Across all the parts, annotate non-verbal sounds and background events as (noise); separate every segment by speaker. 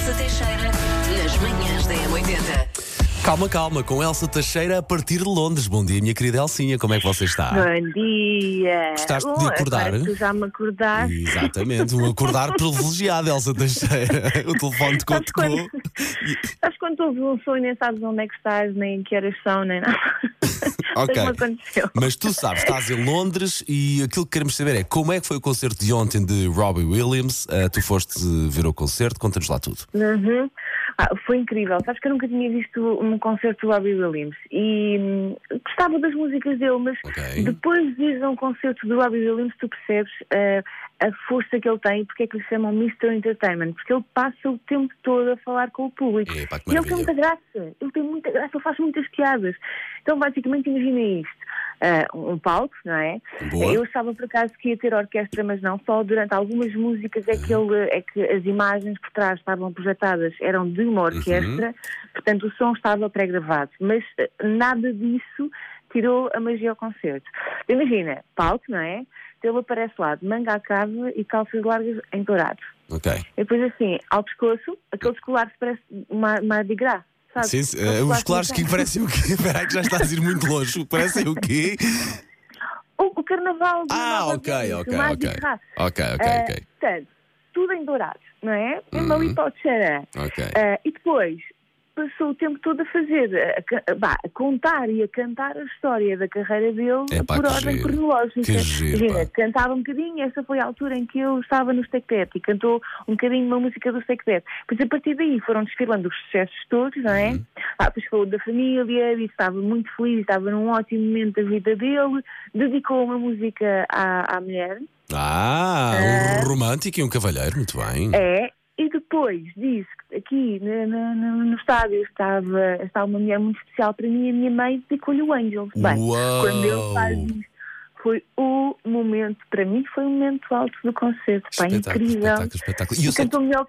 Speaker 1: Elsa Teixeira nas manhãs da M80.
Speaker 2: Calma, calma, com Elsa Teixeira a partir de Londres. Bom dia, minha querida Elcinha, como é que você está?
Speaker 3: Bom dia.
Speaker 2: Gostaste de
Speaker 3: Bom,
Speaker 2: acordar?
Speaker 3: Tu já me acordaste.
Speaker 2: Exatamente, um acordar (laughs) privilegiado, Elsa Teixeira. O telefone tocou,
Speaker 3: Sabes quando, quando ouves um som e nem sabes onde é que estás, nem que horas são, nem nada. (laughs)
Speaker 2: Ok. Mas tu sabes, estás em Londres e aquilo que queremos saber é como é que foi o concerto de ontem de Robbie Williams. Ah, tu foste ver o concerto, conta-nos lá tudo.
Speaker 3: Uhum. Ah, foi incrível. Sabes que eu nunca tinha visto um concerto do Robbie Williams e hum, gostava das músicas dele, mas
Speaker 2: Ok.
Speaker 3: depois de ir a um concerto do Robbie Williams, tu percebes ah, a força que ele tem e porque é que lhe chamam Mr. Entertainment, porque ele passa o tempo todo a falar com o público. E ele tem muita graça, ele tem muita graça, ele faz muitas piadas. Então, basicamente, imagina isto: ah, um palco, não é?
Speaker 2: Boa.
Speaker 3: Eu estava por acaso que ia ter orquestra, mas não só. Durante algumas músicas é que, ele, é que as imagens por trás estavam projetadas eram de uma orquestra, portanto o som estava pré-gravado. Mas eh, nada disso tirou a magia ao concerto. Imagina, palco, não é? Então ele aparece lá de manga à cava e calças largas em dourado.
Speaker 2: Ok.
Speaker 3: E depois assim, ao pescoço, aqueles colares parece uma, uma de gras, sabe?
Speaker 2: Sim, sim, ah, os
Speaker 3: colares
Speaker 2: que parecem o quê? (laughs) Espera aí que já estás a ir muito longe. Parecem o quê?
Speaker 3: O, o carnaval
Speaker 2: Ah,
Speaker 3: Nova
Speaker 2: ok,
Speaker 3: Delhi,
Speaker 2: ok,
Speaker 3: Mardi
Speaker 2: ok.
Speaker 3: Gras.
Speaker 2: Ok, ok,
Speaker 3: Ah,
Speaker 2: ok.
Speaker 3: Portanto, tudo em dourado, não é? Mesmo ali para o Tcharam.
Speaker 2: Ok.
Speaker 3: Ah, e depois passou o tempo todo a fazer, a, vá, a contar e a cantar a história da carreira dele
Speaker 2: Epá,
Speaker 3: por
Speaker 2: que
Speaker 3: ordem
Speaker 2: giro.
Speaker 3: cronológica.
Speaker 2: Que giro,
Speaker 3: Imagina,
Speaker 2: pá.
Speaker 3: cantava um bocadinho, essa foi a altura em que eu estava no Steak Pet e cantou um bocadinho uma música do Steak Pet. Pois a partir daí foram desfilando os sucessos todos, não é?
Speaker 2: Uhum.
Speaker 3: Ah, depois falou da família, disse que estava muito feliz, estava num ótimo momento da vida dele, dedicou uma música à, à mulher.
Speaker 2: Ah, um romântico e um cavalheiro, muito bem.
Speaker 3: É, depois disse que aqui no, no- no- estádio estava, estava uma mulher muito especial para mim a minha mãe dedicou-lhe o Angel. Bem,
Speaker 2: Uau!
Speaker 3: quando ele faz isto, foi o momento, para mim foi o momento alto do concerto. Pá,
Speaker 2: Espetáculo,
Speaker 3: incrível.
Speaker 2: espetáculo, espetáculo. E eu
Speaker 3: cantou, melhor,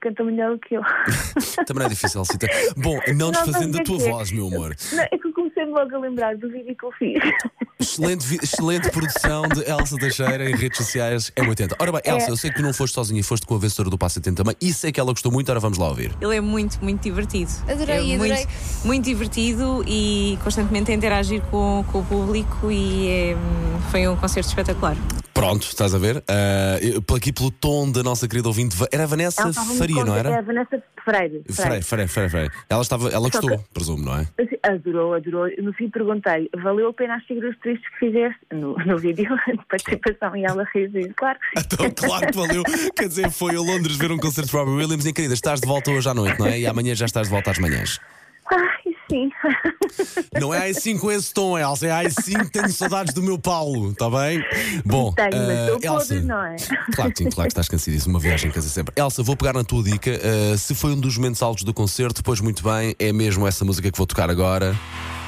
Speaker 3: cantou melhor do que eu. (laughs)
Speaker 2: também é difícil, Cita. Bom, não desfazendo
Speaker 3: não,
Speaker 2: a tua
Speaker 3: é é.
Speaker 2: voz, meu amor.
Speaker 3: Não, é que eu comecei logo a lembrar do vídeo que eu fiz. (laughs)
Speaker 2: Excelente, excelente produção de Elsa Teixeira em redes sociais M80. Ora bem, Elsa,
Speaker 3: É.
Speaker 2: eu sei que tu não foste sozinha, foste com a vencedora do Passo 80 também. E sei que ela gostou muito, ora vamos lá ouvir.
Speaker 4: Ele é muito, muito divertido.
Speaker 5: Adorei,
Speaker 4: é
Speaker 5: adorei.
Speaker 4: Muito, muito divertido e constantemente a interagir com, com o público e é, hum, foi um concerto espetacular.
Speaker 2: Pronto, estás a ver? Por aqui pelo tom da nossa querida ouvinte, era a Vanessa Faria, não
Speaker 3: contente. É a
Speaker 2: era?
Speaker 3: Vanessa Freire.
Speaker 2: Freire, Freire, Freire, Freire. Ela, estava, ela gostou,
Speaker 3: que-
Speaker 2: presumo, não é?
Speaker 3: Assim, Adorou, adorou. No fim perguntei, valeu a pena as figuras tristes que fizeste no, no vídeo (laughs) de participação? E ela riu claro que sim.
Speaker 2: Então, claro que valeu. Quer dizer, foi a Londres ver um concerto de Robbie Williams e, querida, estás de volta hoje à noite, não é? E amanhã já estás de volta às manhãs.
Speaker 3: Sim. (laughs)
Speaker 2: Não é AI5 com esse tom, Elsa, é AI5 tenho saudades do meu Paulo, está bem? Bom,
Speaker 3: Tenho, mas estou
Speaker 2: Elsa.
Speaker 3: podre, não é?
Speaker 2: Claro que sim, claro que estás cansadíssimo, uma viagem casa sempre. Elsa, vou pegar na tua dica. ah, se foi um dos momentos altos do concerto, pois muito bem, é mesmo essa música que vou tocar agora,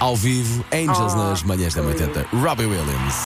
Speaker 2: ao vivo, Angels
Speaker 3: Oh,
Speaker 2: nas manhãs da 80. Robbie Williams.